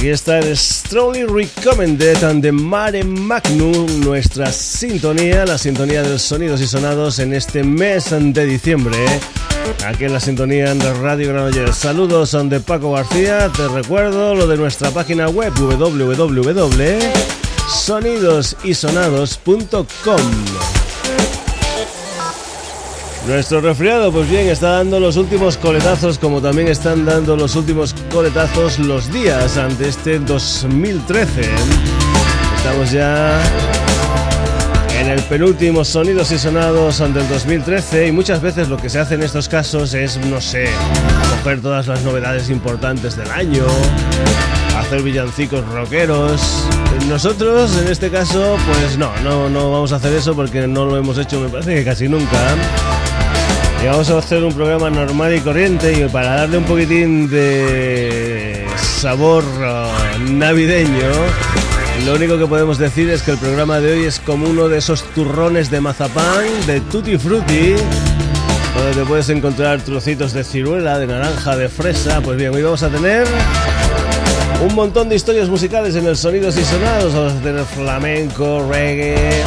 Aquí está el Strongly Recommended and the Mare Magnum, nuestra sintonía, la sintonía de los sonidos y sonados en este mes de diciembre. Aquí en la sintonía de Radio Granollers. Saludos de Paco García. Te recuerdo lo de nuestra página web www.sonidosysonados.com. Nuestro resfriado, pues bien, está dando los últimos coletazos, como también están dando los últimos coletazos los días ante este 2013. Estamos ya en el penúltimo Sonidos y Sonados ante el 2013 y muchas veces lo que se hace en estos casos es, no sé, coger todas las novedades importantes del año, hacer villancicos rockeros. Nosotros, en este caso, pues no, no, no vamos a hacer eso porque no lo hemos hecho, me parece que casi nunca. Y vamos a hacer un programa normal y corriente y para darle un poquitín de sabor uh, navideño, lo único que podemos decir es que el programa de hoy es como uno de esos turrones de mazapán, de tutti frutti, donde te puedes encontrar trocitos de ciruela, de naranja, de fresa. Pues bien, hoy vamos a tener un montón de historias musicales en el Sonidos y Sonados. Vamos a tener flamenco, reggae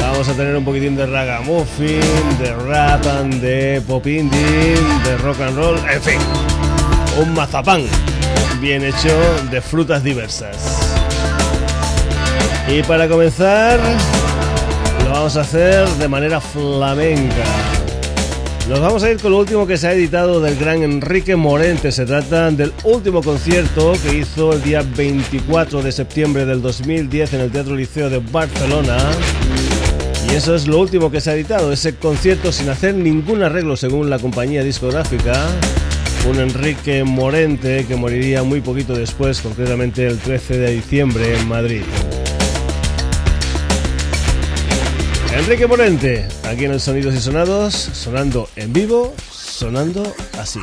Vamos a tener un poquitín de ragamuffin, de rap, de pop indie, de rock and roll, en fin, un mazapán bien hecho de frutas diversas. Y para comenzar, lo vamos a hacer de manera flamenca. Nos vamos a ir con lo último que se ha editado del gran Enrique Morente. Se trata del último concierto que hizo el día 24 de septiembre del 2010 en el Teatro Liceo de Barcelona. Y eso es lo último que se ha editado, ese concierto sin hacer ningún arreglo según la compañía discográfica. Un Enrique Morente que moriría muy poquito después, concretamente el 13 de diciembre en Madrid. Enrique Morente, aquí en el Sonidos y Sonados, sonando en vivo, sonando así.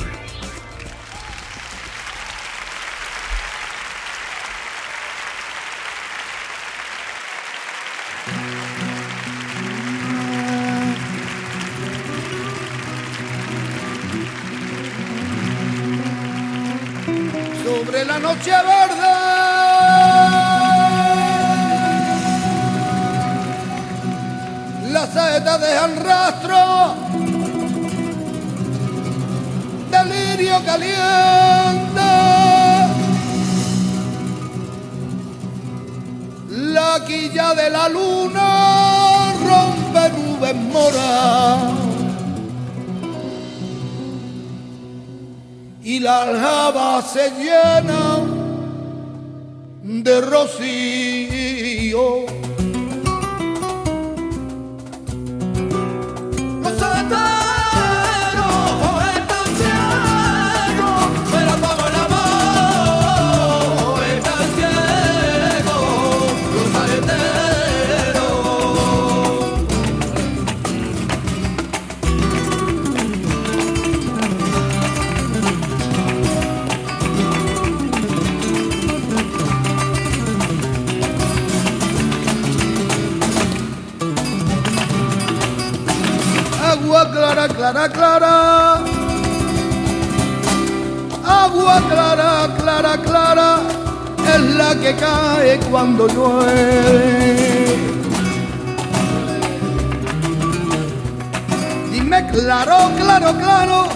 Dime claro, claro, claro,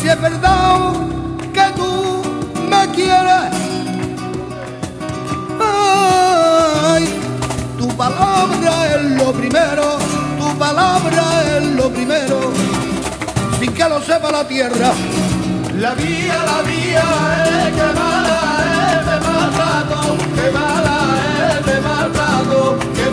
si es verdad que tú me quieres. Ay, tu palabra es lo primero palabra es lo primero, sin que lo sepa la tierra. La vía, la vía es que mala es de maltrato, que mala es de maltrato, que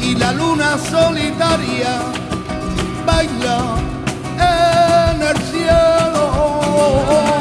y la luna solitaria baila en el cielo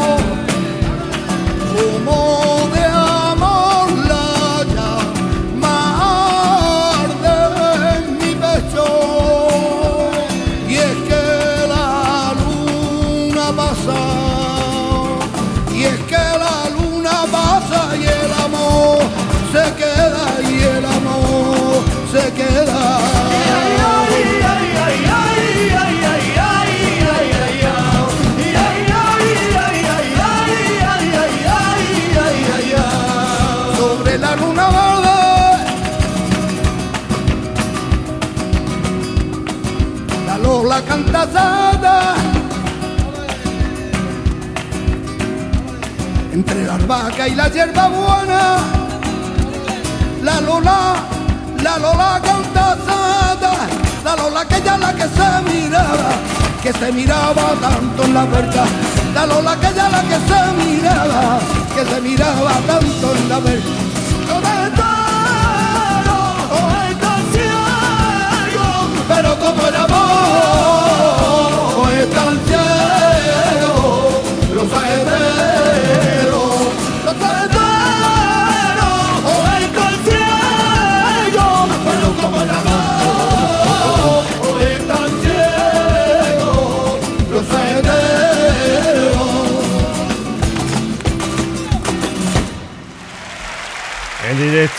entre la albahaca y la hierba buena la lola la lola canta sada la lola que ya la que se miraba que se miraba tanto en la verga la lola que ya la que se miraba que se miraba tanto en la verga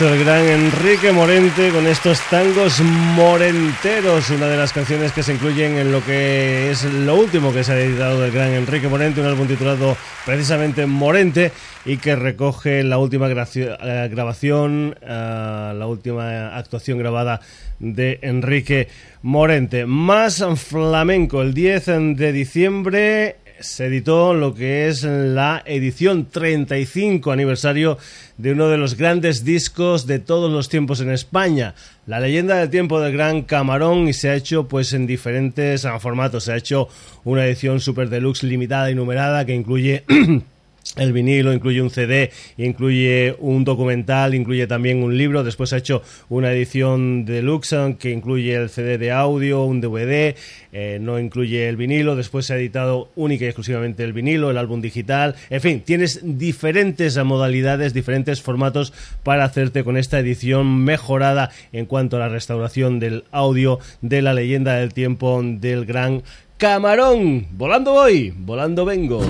el gran Enrique Morente con estos tangos morenteros, una de las canciones que se incluyen en lo que es lo último que se ha editado del gran Enrique Morente, un álbum titulado precisamente Morente y que recoge la última eh, grabación, eh, la última actuación grabada de Enrique Morente. Más flamenco, el 10 de diciembre se editó lo que es la edición 35 aniversario de uno de los grandes discos de todos los tiempos en España, La leyenda del tiempo del Gran Camarón y se ha hecho pues en diferentes formatos, se ha hecho una edición super deluxe limitada y numerada que incluye El vinilo incluye un CD, incluye un documental, incluye también un libro. Después ha hecho una edición deluxe que incluye el CD de audio, un DVD, eh, no incluye el vinilo. Después se ha editado única y exclusivamente el vinilo, el álbum digital. En fin, tienes diferentes modalidades, diferentes formatos para hacerte con esta edición mejorada en cuanto a la restauración del audio de la leyenda del tiempo del gran Camarón. Volando voy, volando vengo.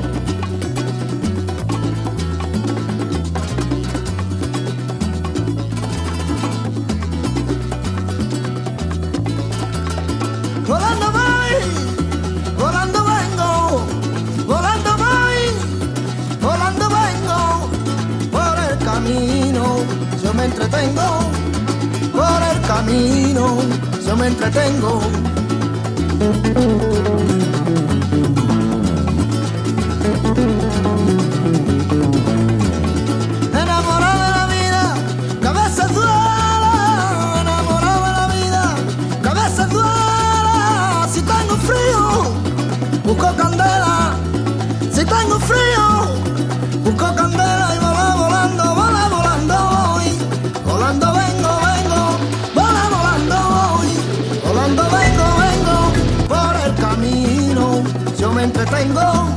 Entretengo.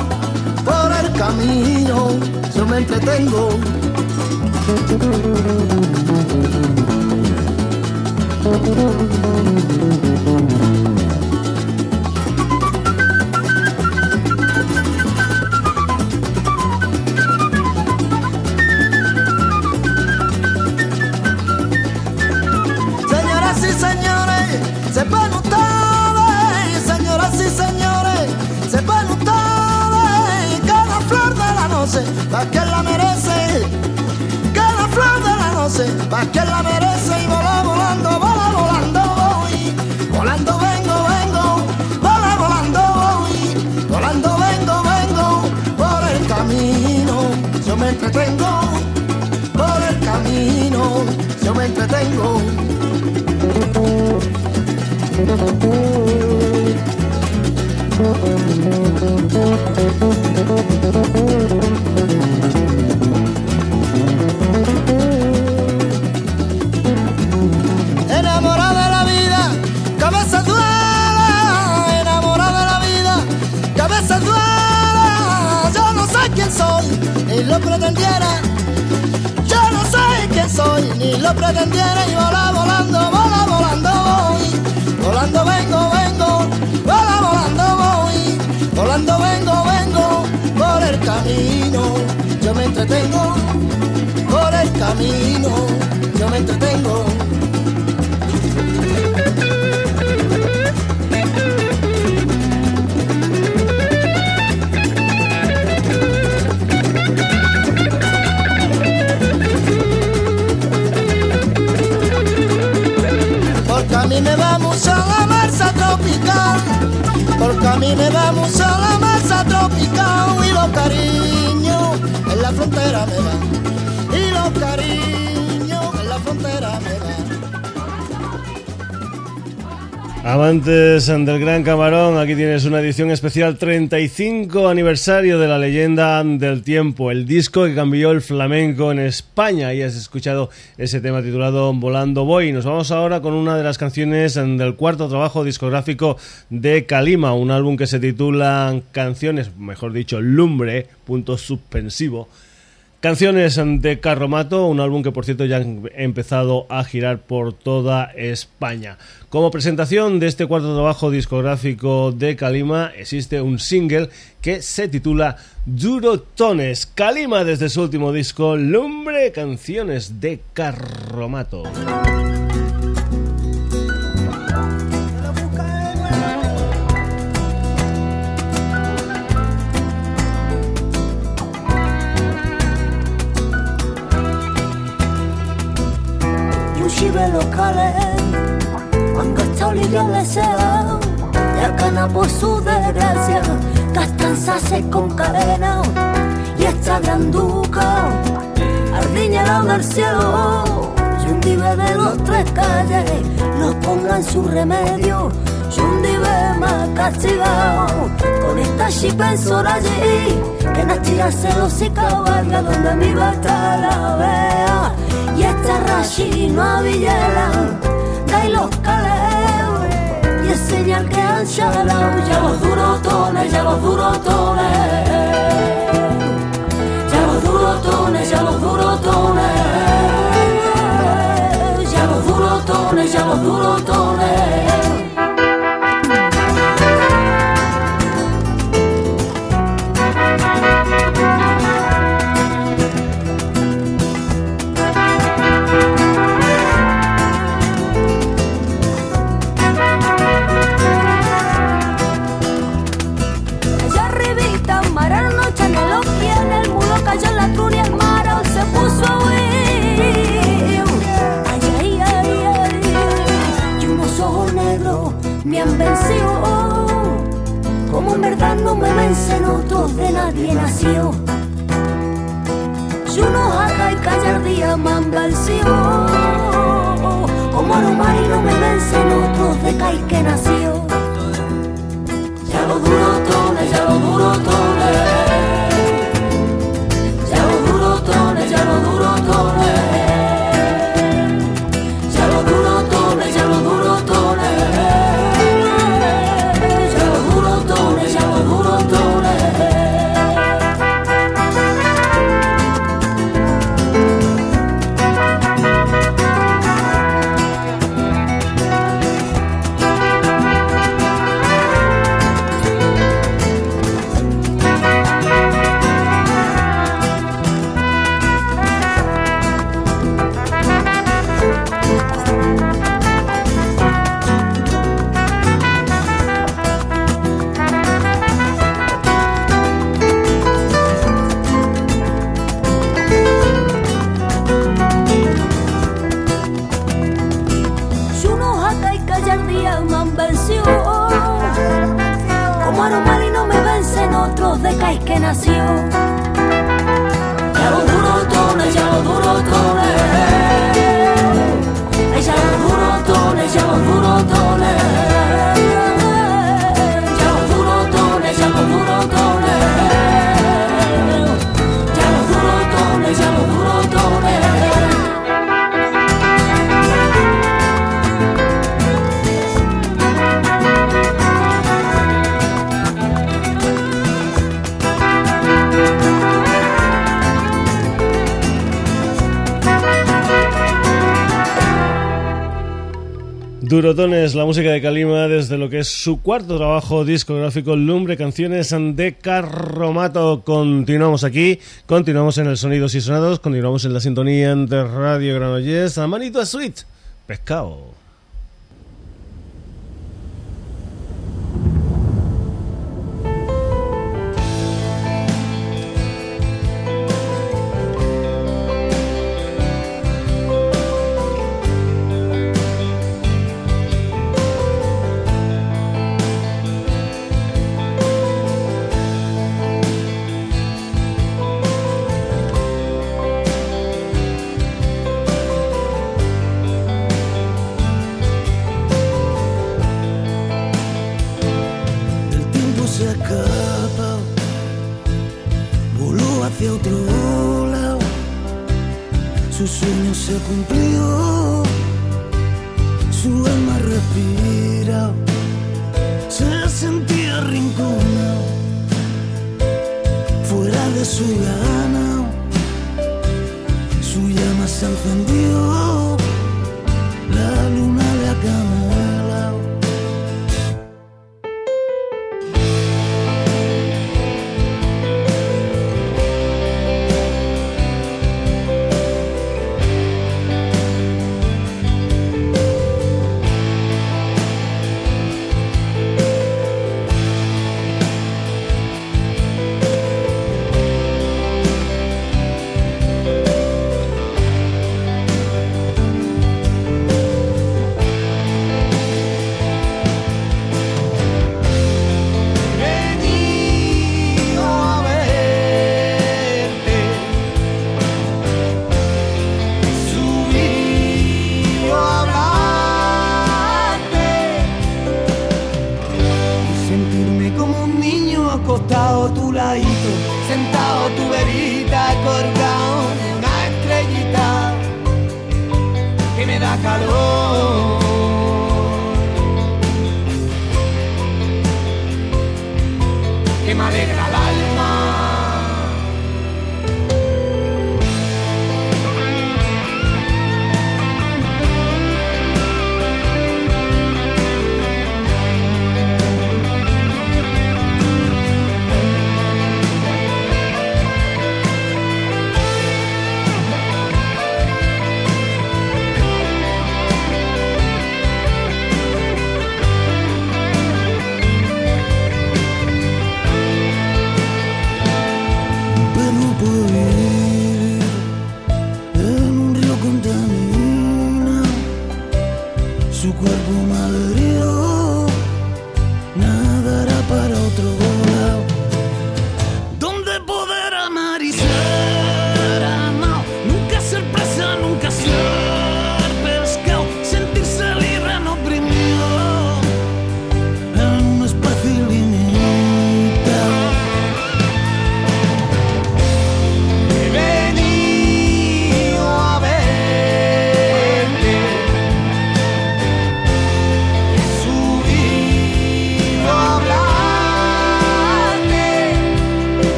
Por el camino yo me entretengo. Quien la merece y vola volando, vola volando voy, volando vengo, vengo, vola volando voy, volando vengo, vengo, por el camino yo me entretengo, por el camino yo me entretengo. Pretendiera. Yo no sé quién soy, ni lo pretendiera. Y vola volando, vola volando voy. Volando vengo, vengo, vola volando voy. Volando vengo, vengo por el camino. Yo me entretengo por el camino. Yo me entretengo. Mí me va mucho la masa tropical, porque a mí me va mucho la masa tropical. Y los cariños en la frontera me van, y los cariños Amantes del Gran Camarón, aquí tienes una edición especial 35 aniversario de la leyenda del tiempo, el disco que cambió el flamenco en España y has escuchado ese tema titulado Volando Voy. Nos vamos ahora con una de las canciones del cuarto trabajo discográfico de Kalima, un álbum que se titula Canciones, mejor dicho, Lumbre, punto suspensivo Canciones de Carromato, un álbum que por cierto ya ha empezado a girar por toda España. Como presentación de este cuarto trabajo discográfico de Kalima existe un single que se titula Durotones. Kalima desde su último disco Lumbre, canciones de Carromato. Cibe locales. Cuando está orilla el deseo ya gana por su desgracia castanzase con cadena y esta granduca ardiñera del cielo. Y un dive de los tres calles nos ponga en su remedio. Y un dive más castigado con esta chipensora allí que nos tira celos y cabalga donde mi bata la vea y esta rashi no avillela de los caleos y es señal que han chalao ya los durotones, ya los durotones ya los durotones, ya los durotones ya los durotones, Durotones, la música de Kalima desde lo que es su cuarto trabajo discográfico Lumbre Canciones de Carromato. Continuamos aquí, continuamos en el Sonidos y Sonados, continuamos en la sintonía de Radio Granollers. A manito suite, pescado. se cumplió, su alma respira, se sentía rincona, fuera de su gana, su llama se encendió.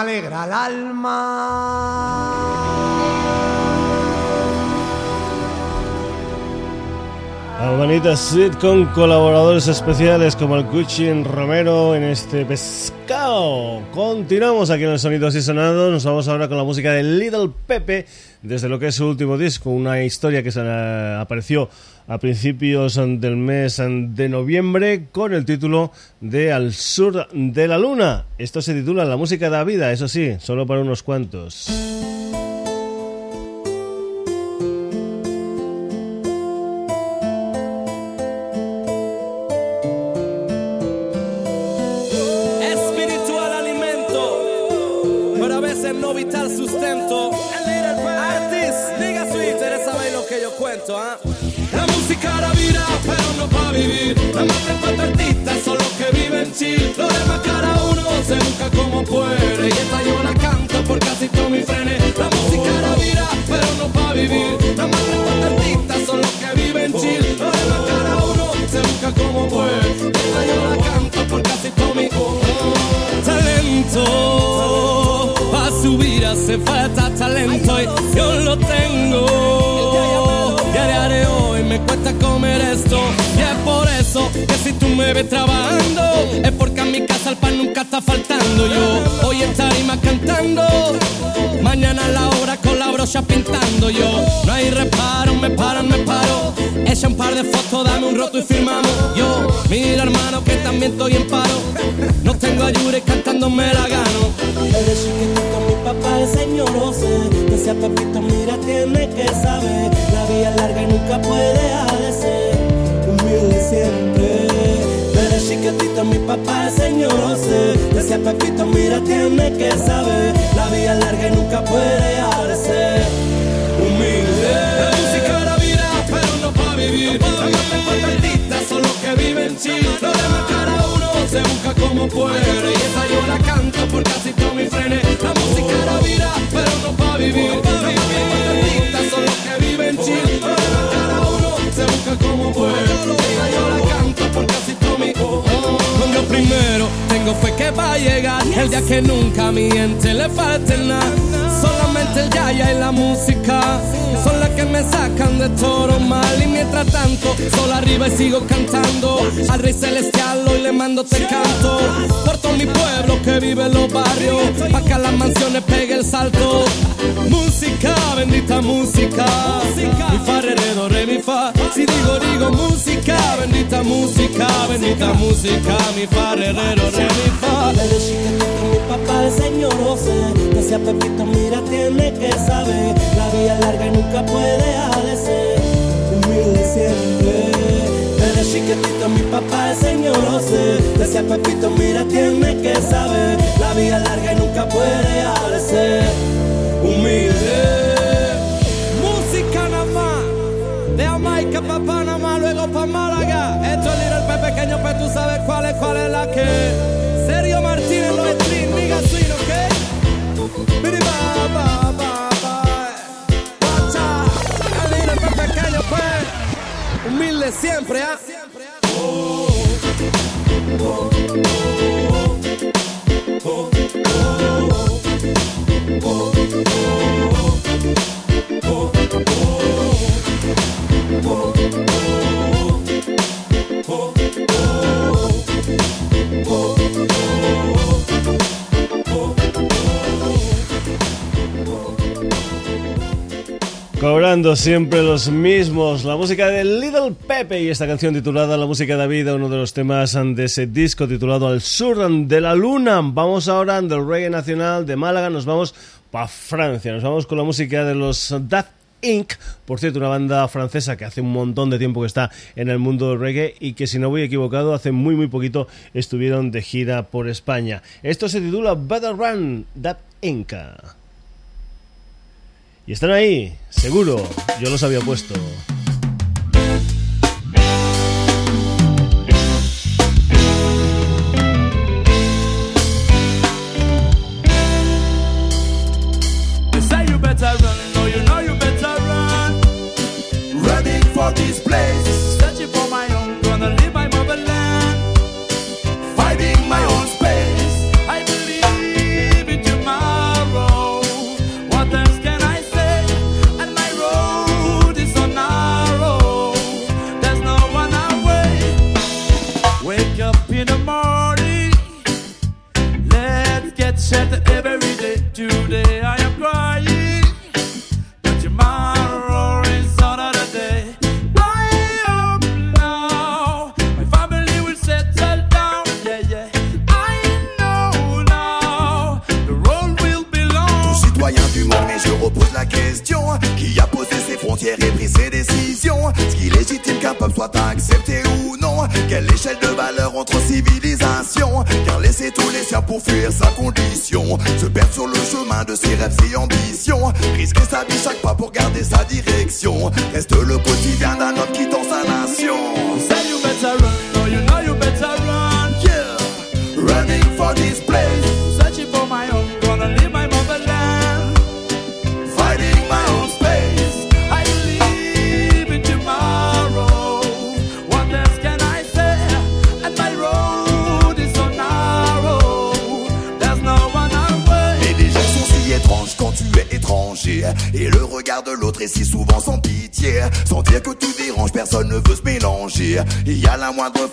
Alegra el alma. Almanita Sweet con colaboradores especiales como el Gucci Romero en este pescado. Continuamos aquí en el Sonidos y Sonados. Nos vamos ahora con la música de Little Pepe desde lo que es su último disco, una historia que apareció a principios del mes de noviembre con el título de Al sur de la luna. Esto se titula La música de la vida, eso sí, solo para unos cuantos. Trabajando, es porque a mi casa el pan nunca está faltando. Yo hoy en tarima cantando, mañana a la hora con la brocha pintando. Yo no hay reparo, me paran, me paro. Echa un par de fotos, dame un roto y firmamos. Yo, mira hermano que también estoy en paro. No tengo ayuda y cantando me la gano. Eres chiquitito, mi papá es señor José. Decía Pepito, mira, tiene que saber la vía larga y nunca puede dejar de ser humilde siempre. Chiquitito mi papá señor José. Decía Pepito, mira, tiene que saber. La vida larga y nunca puede dejar de ser humilde. La música la vida, pero no para vivir. Los artistas son los que viven chill. Lo demás cada uno se busca como puede. Y esa yo la canto por casi todos mis frenes. La música la vida, pero no para vivir. Los artistas son los que viven chill. Cada uno se busca como puede. Primero tengo fe que va a llegar el día que nunca mi gente le falte nada. Solamente el yaya y la música son las que me sacan de todo mal. Y mientras tanto, solo arriba y sigo cantando. Al rey celestial hoy le mando te canto. Por todo mi pueblo que vive en los barrios. Pa' que a las mansiones pegue el salto. Música, bendita música. Mi fa, re, re, mi fa. Si digo, digo música, bendita música, bendita música. Mi fa, re, re, do, re, mi fa. mi papá, el señor José. Decía Pepito, mira, tiene que saber. La vida larga y nunca puede ser. Humilde siempre. Desde chiquitito mi papá el señor José Decía Pepito mira tiene que saber La vida larga y nunca puede ser humilde. Música nada más, de Jamaica pa' Panamá, luego pa' Málaga. Esto es el Pepe pequeño, pero tú sabes cuál es, cuál es la que. Sergio Martínez, los streams, diga swing, ¿ok? Ba, ba, ba, Humilde siempre, ¿ah? Oh, oh, Cobrando siempre los mismos. La música de Little Pepe y esta canción titulada La música de vida, uno de los temas de ese disco titulado Al sur de la luna. Vamos ahora del reggae nacional de Málaga, nos vamos para Francia. Nos vamos con la música de los Daft Inc., por cierto, una banda francesa que hace un montón de tiempo que está en el mundo del reggae y que si no voy equivocado, hace muy muy poquito estuvieron de gira por España. Esto se titula Better Run, Daft Inc. Y están ahí, seguro, yo los había puesto. said that cuando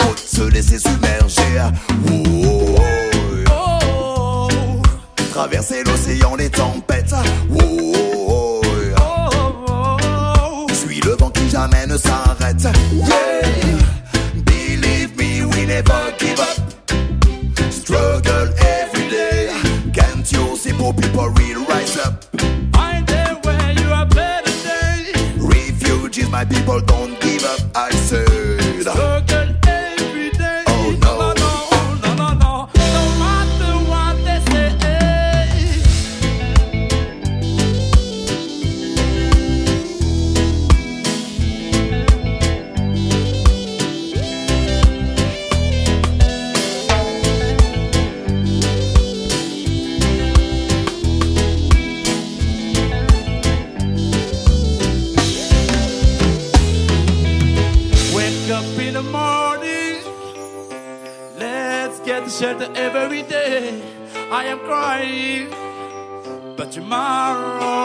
I am crying, but tomorrow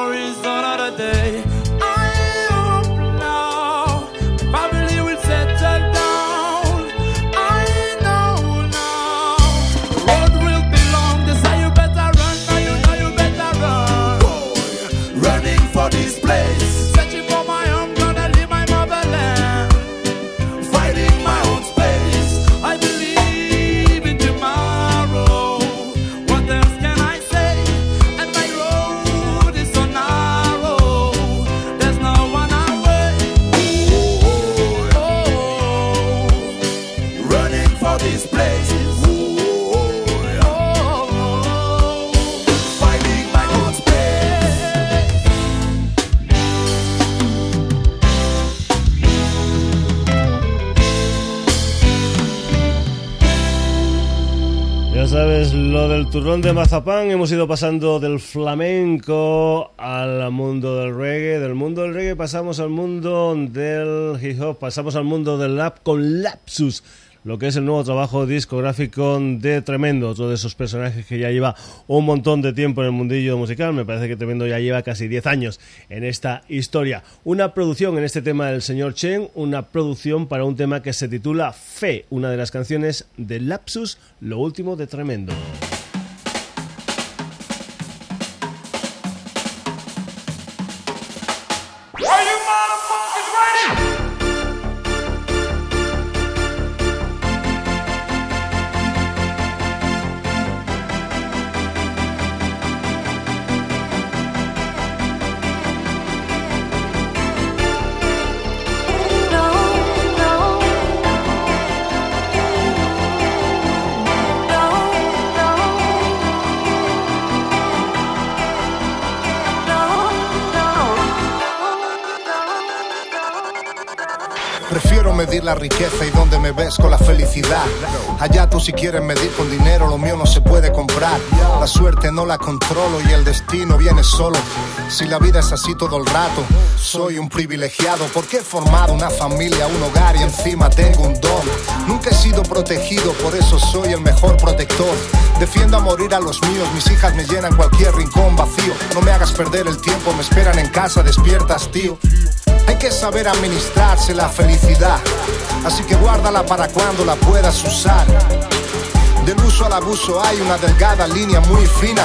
turrón de mazapán, hemos ido pasando del flamenco al mundo del reggae, del mundo del reggae pasamos al mundo del hip hop, pasamos al mundo del rap con Lapsus, lo que es el nuevo trabajo discográfico de Tremendo, otro de esos personajes que ya lleva un montón de tiempo en el mundillo musical, me parece que Tremendo ya lleva casi 10 años en esta historia. Una producción en este tema del señor Chen, una producción para un tema que se titula Fe, una de las canciones de Lapsus, lo último de Tremendo. Riqueza y donde me ves con la felicidad. Allá tú si quieres medir con dinero, lo mío no se puede comprar. La suerte no la controlo y el destino viene solo. Si la vida es así todo el rato, soy un privilegiado porque he formado una familia, un hogar y encima tengo un don. Nunca he sido protegido, por eso soy el mejor protector. Defiendo a morir a los míos, mis hijas me llenan cualquier rincón vacío. No me hagas perder el tiempo, me esperan en casa, despiertas, tío. Hay que saber administrarse la felicidad, así que guárdala para cuando la puedas usar. Del uso al abuso hay una delgada línea muy fina.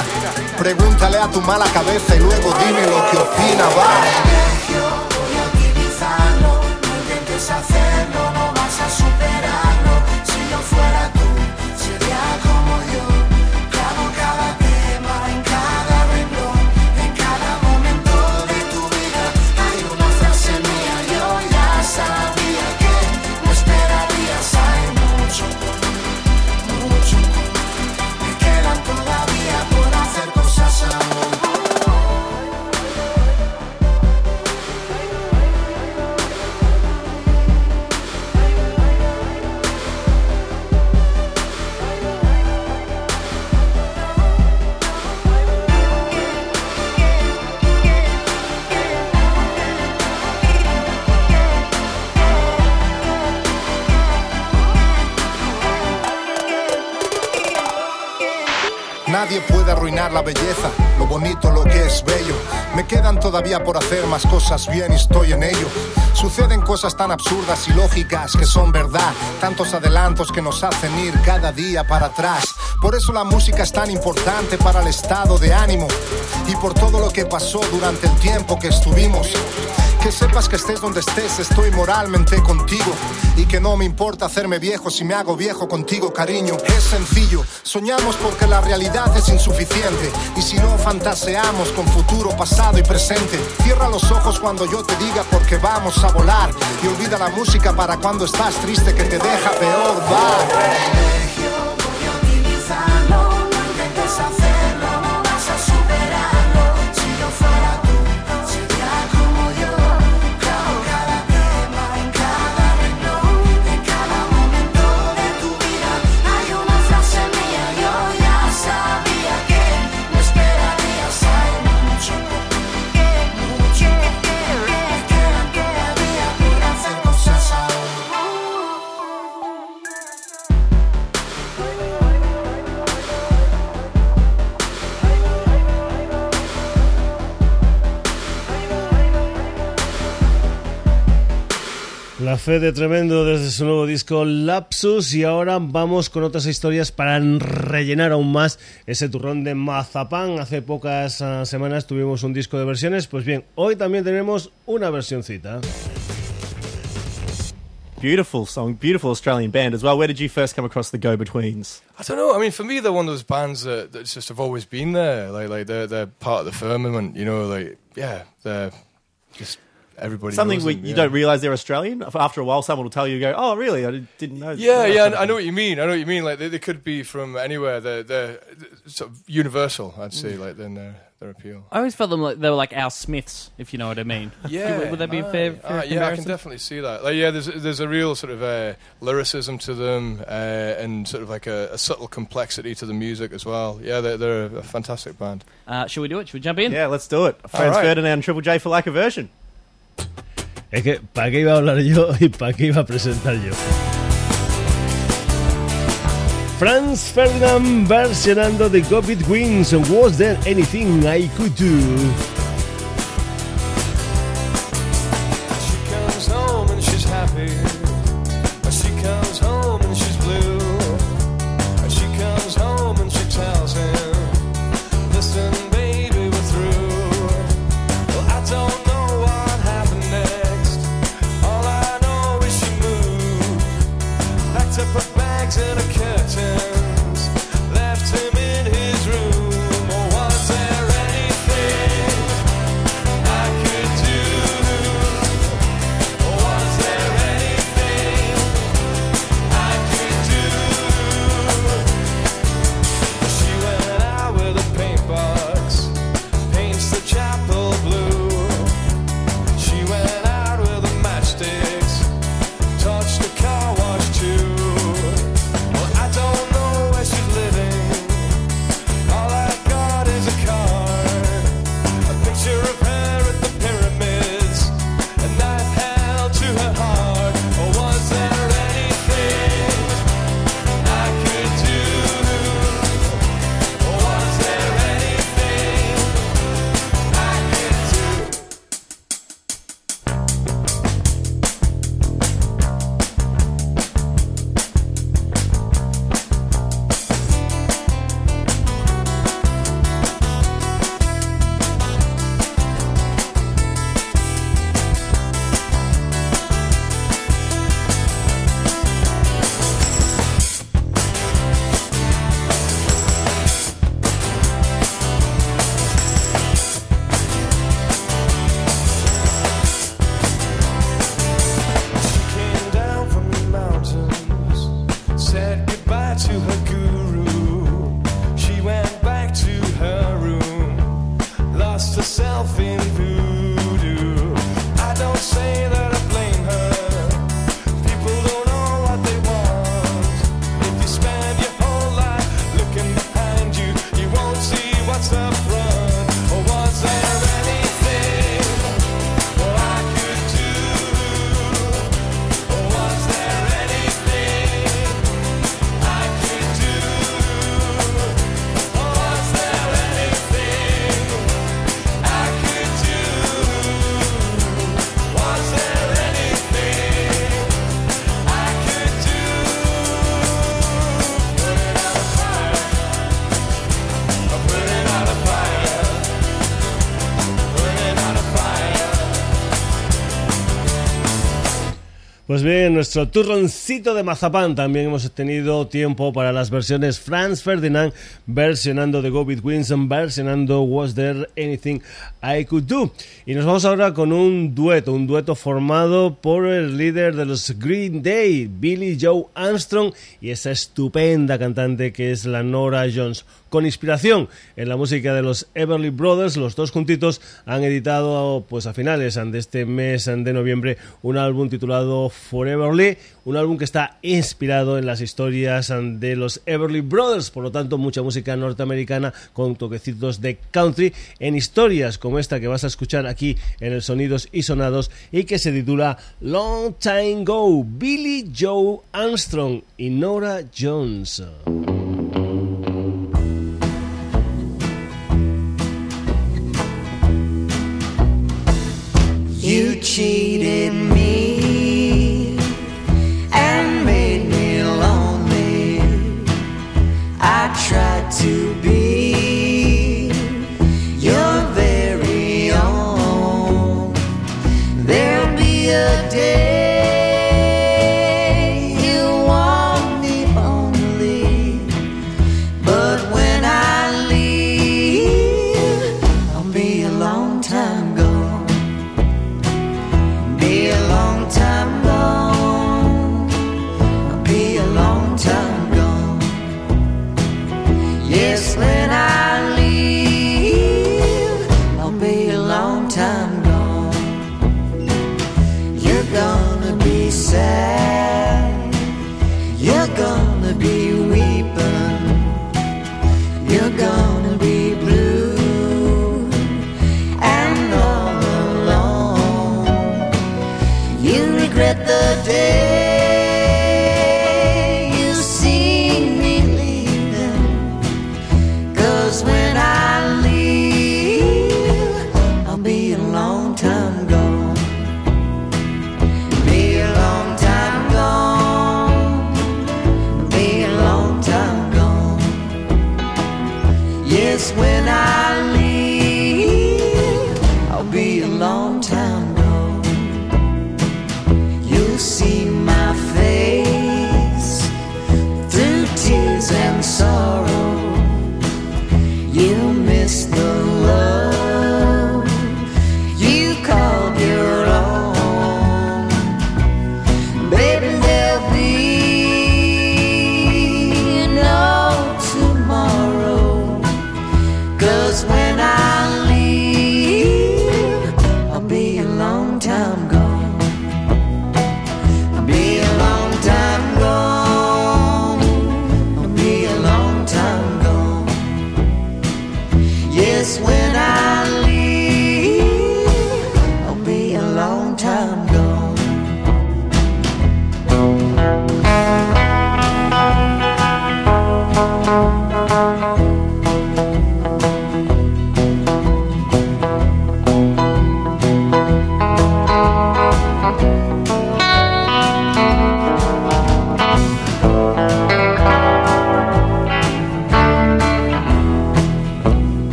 Pregúntale a tu mala cabeza y luego dime lo que opina, va. Nadie puede arruinar la belleza, lo bonito, lo que es bello. Me quedan todavía por hacer más cosas bien y estoy en ello. Suceden cosas tan absurdas y lógicas que son verdad. Tantos adelantos que nos hacen ir cada día para atrás. Por eso la música es tan importante para el estado de ánimo y por todo lo que pasó durante el tiempo que estuvimos. Que sepas que estés donde estés, estoy moralmente contigo. Y que no me importa hacerme viejo si me hago viejo contigo, cariño. Es sencillo, soñamos porque la realidad es insuficiente. Y si no, fantaseamos con futuro, pasado y presente. Cierra los ojos cuando yo te diga porque vamos a volar. Y olvida la música para cuando estás triste que te deja peor. Va. La fe de Tremendo desde su nuevo disco Lapsus y ahora vamos con otras historias para rellenar aún más ese turrón de mazapán. Hace pocas ah, semanas tuvimos un disco de versiones, pues bien, hoy también tenemos una versioncita. Beautiful song, beautiful Australian band as well. Where did you first come across the Go Betweens? I don't know. I mean, for me, they're one of those bands that, that just have always been there. Like, like they're they're part of the firmament. You know, like yeah, they're just everybody. Something we, them, you yeah. don't realize they're Australian. After a while, someone will tell you, "Go, oh, really? I didn't- didn't know." Yeah, that yeah, I know what you mean. I know what you mean. Like they, they could be from anywhere. They're they're sort of universal. I'd say like then their their appeal. I always felt them like they were like our Smiths, if you know what I mean. Yeah, would that be a fair, fair aye, yeah, I can definitely see that. Like, yeah, there's there's a real sort of uh, lyricism to them, uh, and sort of like a, a subtle complexity to the music as well. Yeah, they're, they're a fantastic band. Uh, should we do it? Should we jump in? Yeah, let's do it. Franz right. Ferdinand and Triple J for lack of version. Es que, ¿para qué iba a hablar yo y para qué iba a presentar yo? Franz Ferdinand versionando The Go Betweens Was There Anything I Could Do? Pues bien, nuestro turroncito de mazapán también hemos tenido tiempo para las versiones Franz Ferdinand versionando The Go Betweens, versionando Was There Anything I Could Do. Y nos vamos ahora con un dueto, un dueto formado por el líder de los Green Day, Billy Joe Armstrong, y esa estupenda cantante que es la Nora Jones. Con inspiración en la música de los Everly Brothers, los dos juntitos han editado pues a finales de este mes de noviembre un álbum titulado Foreverly, un álbum que está inspirado en las historias de los Everly Brothers, por lo tanto mucha música norteamericana con toquecitos de country en historias como esta que vas a escuchar aquí en el Sonidos y Sonados y que se titula Long Time Go, Billy Joe Armstrong y Nora Jones.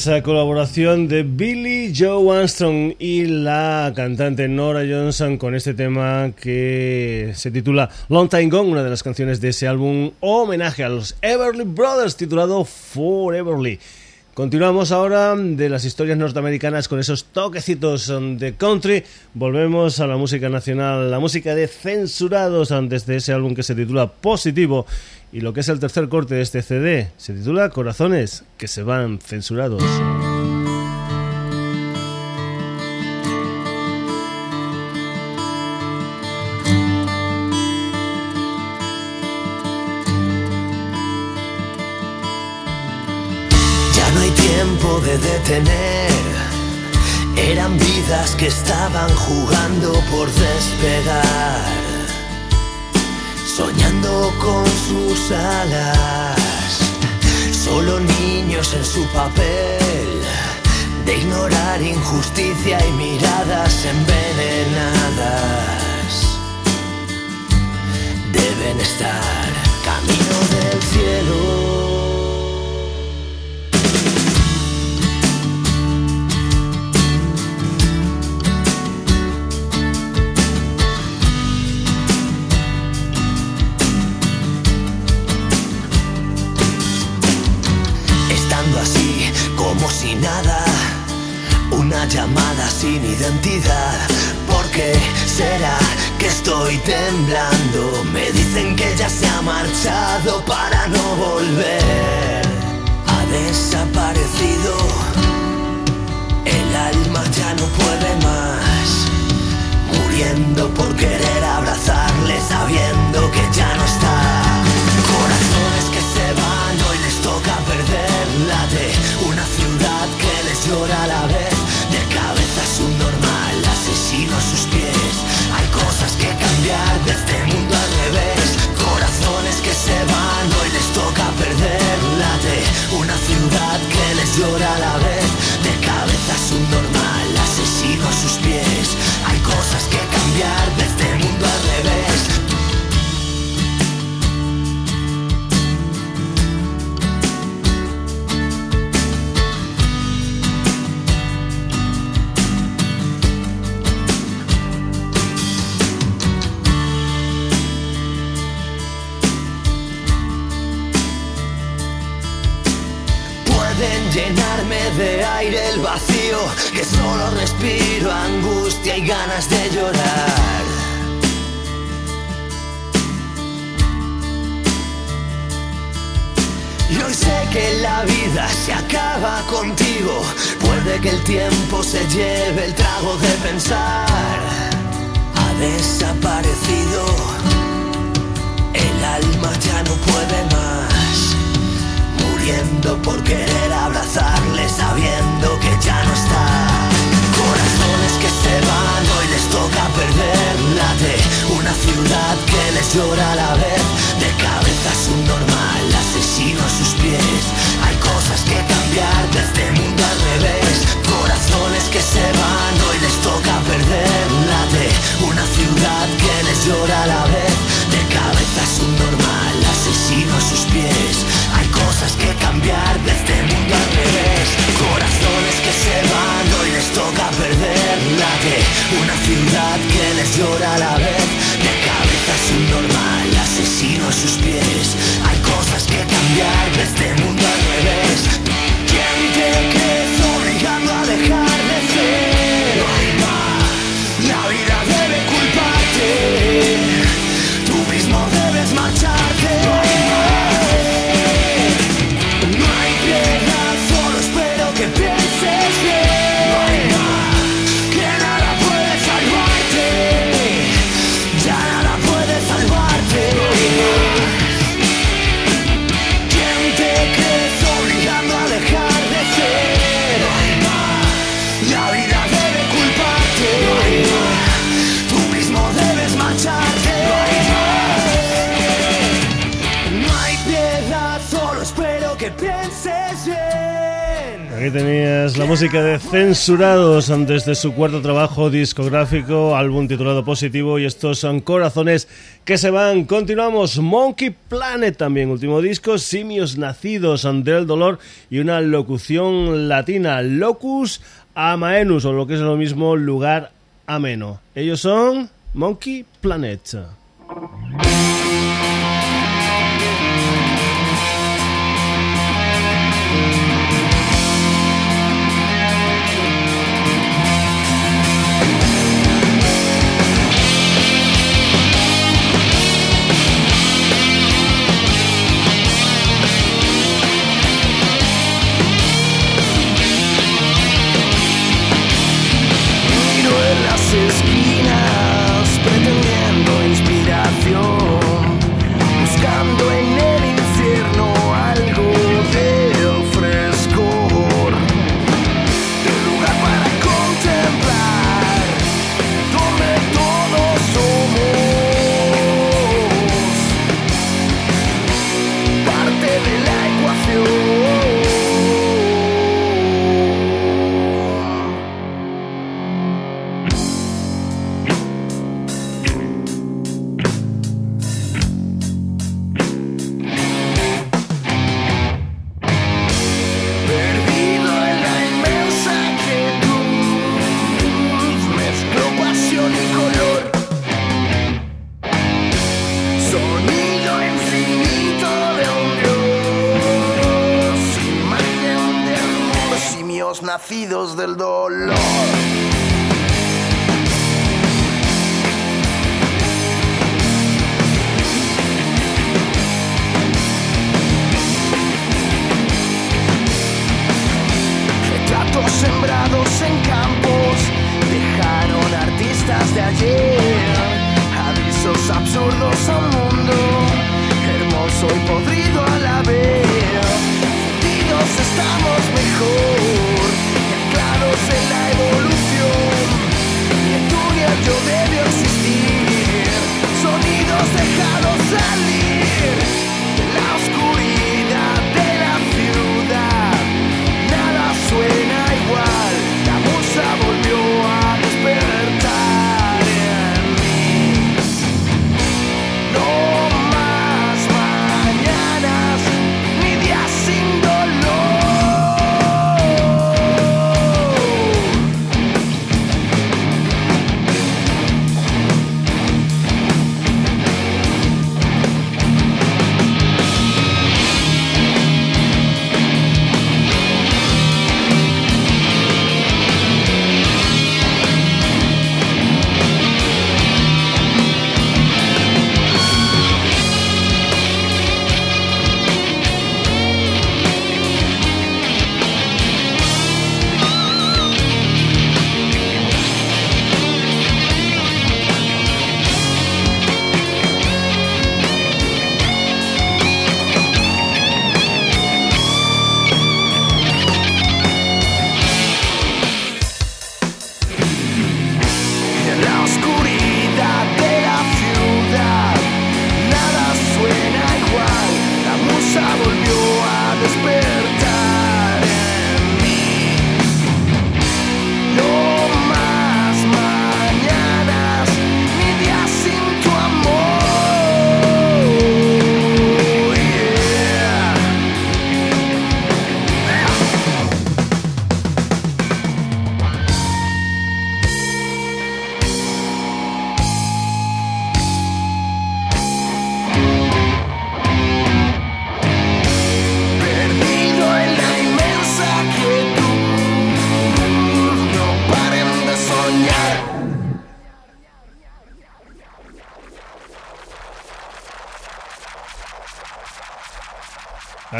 Esa colaboración de Billy Joe Armstrong y la cantante Nora Johnson con este tema que se titula Long Time Gone, una de las canciones de ese álbum homenaje a los Everly Brothers titulado Foreverly. Continuamos ahora de las historias norteamericanas con esos toquecitos de country. Volvemos a la música nacional, la música de censurados antes de ese álbum que se titula Positivo. Y lo que es el tercer corte de este CD se titula Corazones que se van censurados. Ya no hay tiempo de detener Eran vidas que estaban jugando por despegar, soñando con sus alas. Solo niños en su papel de ignorar injusticia y miradas envenenadas. Deben estar camino del cielo. Nada, una llamada sin identidad. ¿Por qué será que estoy temblando? Me dicen que ya se ha marchado para no volver. Ha desaparecido, el alma ya no puede más. Muriendo por querer abrazarle sabiendo que ya no está. A la vez. De cabeza es un normal, asesino a sus pies. Hay cosas que cambiar de que el tiempo se lleve el trago de pensar. Ha desaparecido, el alma ya no puede más muriendo por querer abrazarle sabiendo que ya no está. Corazones que se van, perderla de una ciudad que les llora a la vez. De cabeza es un normal, asesino a sus pies. Hay cosas que cambiar de este mundo al revés. Corazones que se van, hoy les toca perderla de una ciudad que les llora a la vez. De cabeza es un normal, asesino a sus pies. Cosas que cambiar de este mundo al revés. Corazones que se van, hoy les toca perderla de una ciudad que les llora a la vez. De cabeza es un normal, asesino a sus pies. Hay cosas que cambiar de este mundo al revés. ¿Quién te crees obligando a dejar de ser? Música de Censurados antes de su cuarto trabajo discográfico, álbum titulado Positivo, y estos son corazones que se van. Continuamos, Monkey Planet también, último disco, Simios Nacidos del Dolor y una locución latina, Locus Amaenus, o lo que es lo mismo, lugar ameno. Ellos son Monkey Planet. Del dolor.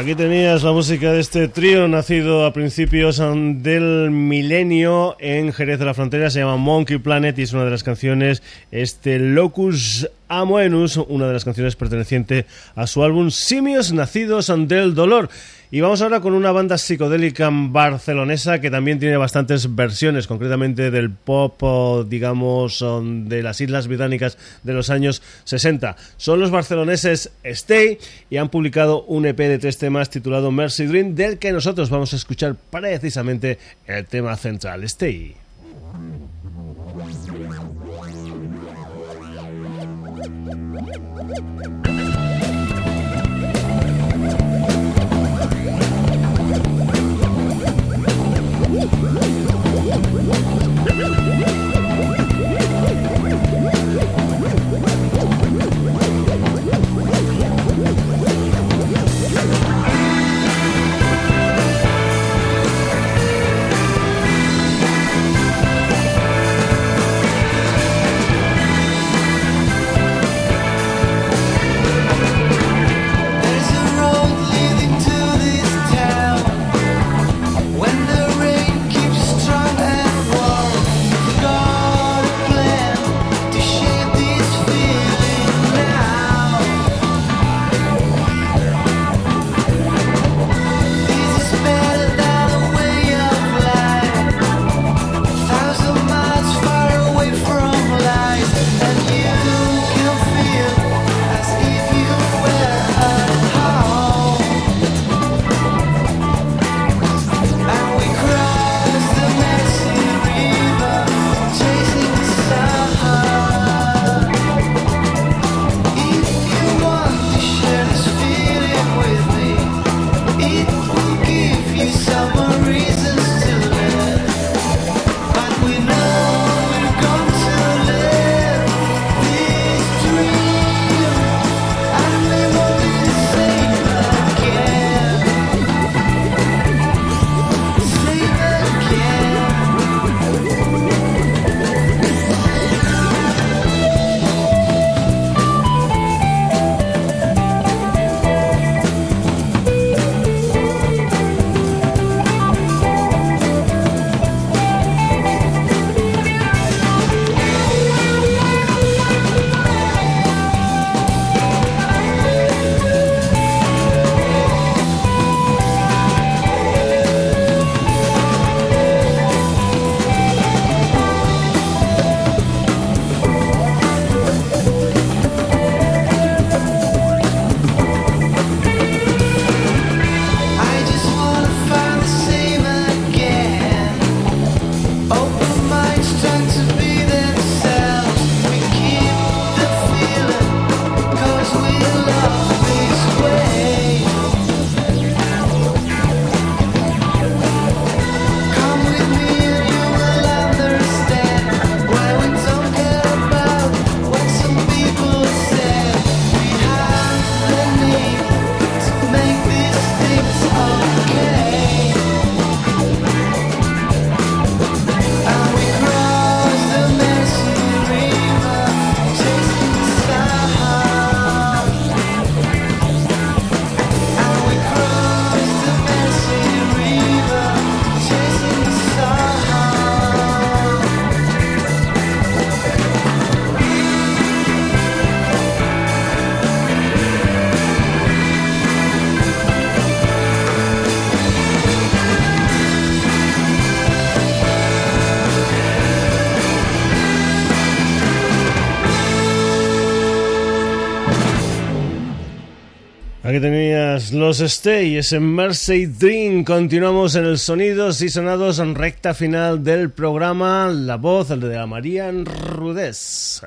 Aquí tenías la música de este trío nacido a principios um, del milenio en Jerez de la Frontera, se llama Monkey Planet y es una de las canciones, este Locus Amoenus, una de las canciones perteneciente a su álbum Simios Nacidos del Dolor. Y vamos ahora con una banda psicodélica barcelonesa que también tiene bastantes versiones, concretamente del pop, digamos, de las Islas Británicas de los años 60. Son los barceloneses Stay y han publicado un EP de tres temas titulado Mercy Dream, del que nosotros vamos a escuchar precisamente el tema central. Stay los Stay, ese Mercy Dream. Continuamos en el Sonidos y Sonados en recta final del programa. La voz de la María Rudés.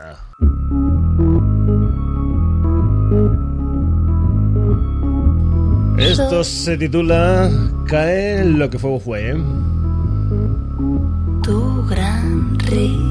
Esto se titula Cae lo que fuego fue. ¿eh? tu gran rival.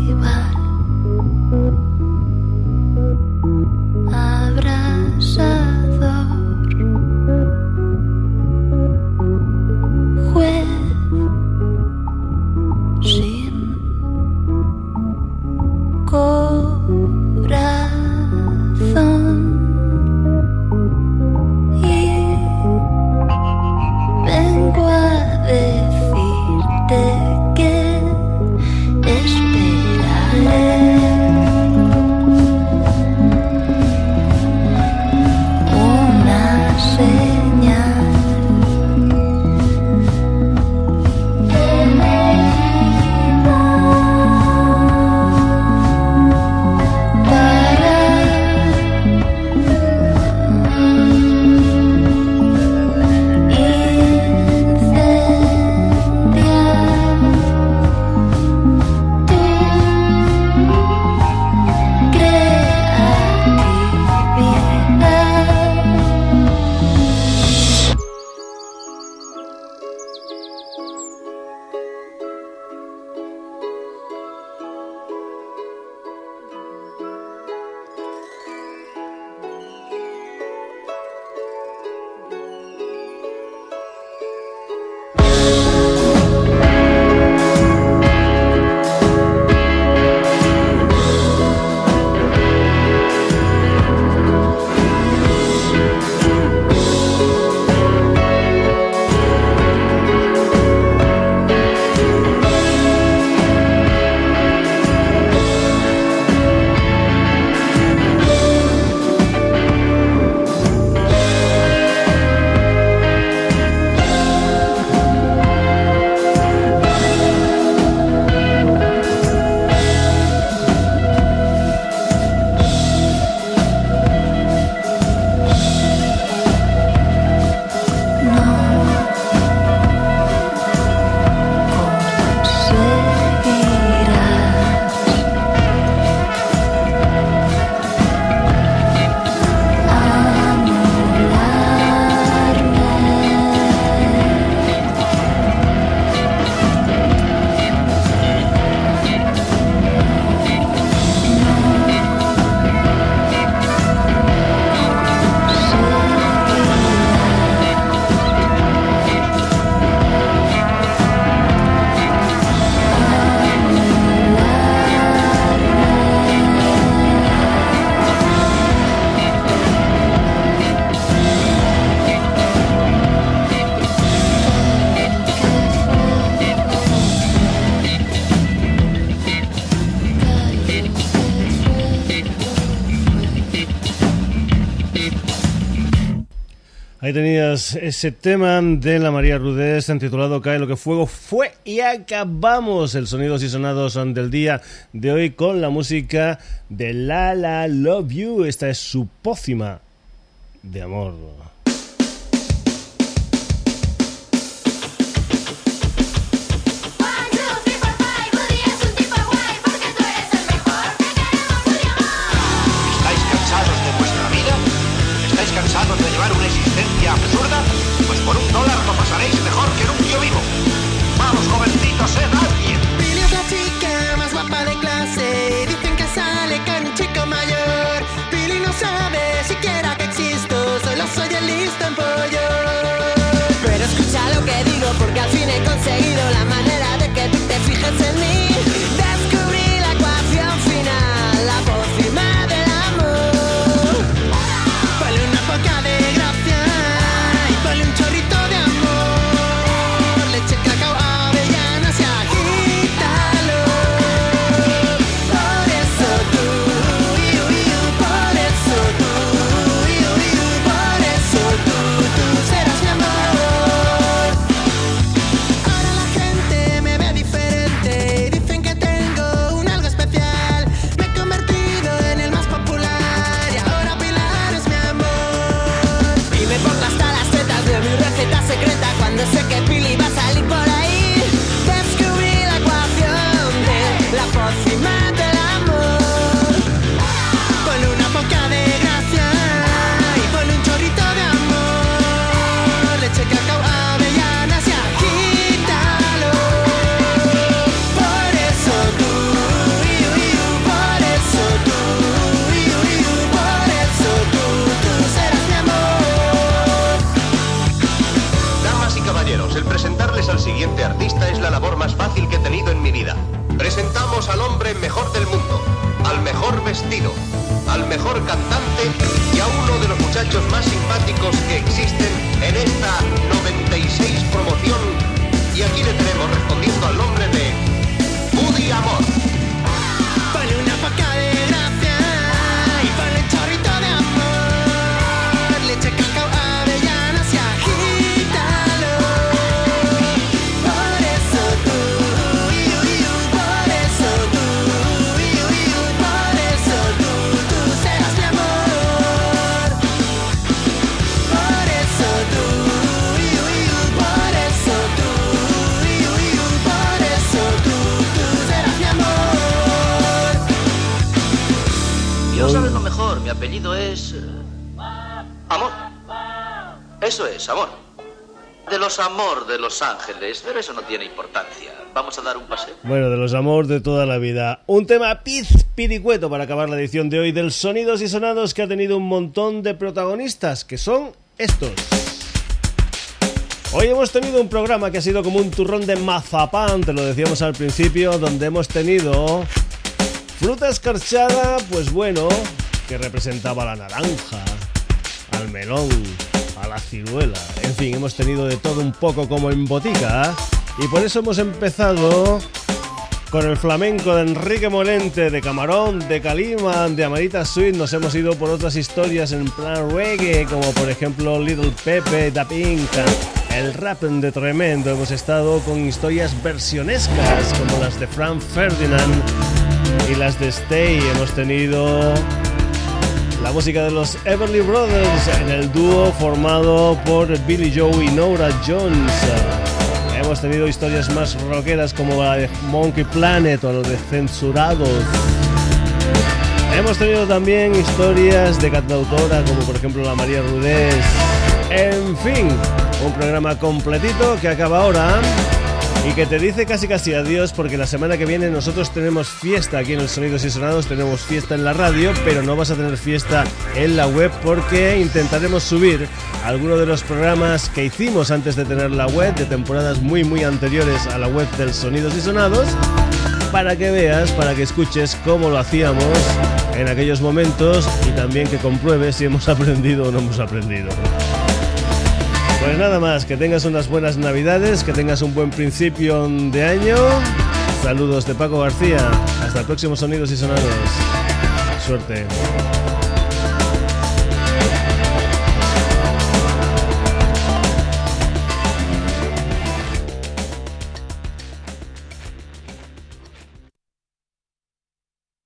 Ese tema de la María Rudés titulado Cae lo que fuego fue y acabamos el sonidos y sonados del día de hoy con la música de La La Love You. Esta es su pócima de amor. De Los Ángeles, pero eso no tiene importancia. Vamos a dar un paseo. Bueno, de los amor de toda la vida. Un tema piz piricueto para acabar la edición de hoy del Sonidos y Sonados que ha tenido un montón de protagonistas, que son estos. Hoy hemos tenido un programa que ha sido como un turrón de mazapán, te lo decíamos al principio, donde hemos tenido fruta escarchada, pues bueno, que representaba la naranja, al melón, a la ciruela. En fin, hemos tenido de todo un poco como en botica. Y por eso hemos empezado con el flamenco de Enrique Molente, de Camarón, de Caliman, de Amarita Sweet. Nos hemos ido por otras historias en plan reggae, como por ejemplo Little Pepe, Da Pink, el rap de Tremendo. Hemos estado con historias versionescas, como las de Frank Ferdinand y las de Stay. Hemos tenido la música de los Everly Brothers en el dúo formado por Billy Joe y Nora Jones. Hemos tenido historias más rockeras como la de Monkey Planet o la de Censurados. Hemos tenido también historias de cantautora como por ejemplo la María Rudés. En fin, un programa completito que acaba ahora y que te dice casi casi adiós porque la semana que viene nosotros tenemos fiesta aquí en el Sonidos y Sonados, tenemos fiesta en la radio, pero no vas a tener fiesta en la web porque intentaremos subir algunos de los programas que hicimos antes de tener la web, de temporadas muy muy anteriores a la web del Sonidos y Sonados, para que veas, para que escuches cómo lo hacíamos en aquellos momentos y también que compruebes si hemos aprendido o no hemos aprendido. Pues nada más, que tengas unas buenas navidades, que tengas un buen principio de año. Saludos de Paco García. Hasta el próximo Sonidos y Sonados. Suerte.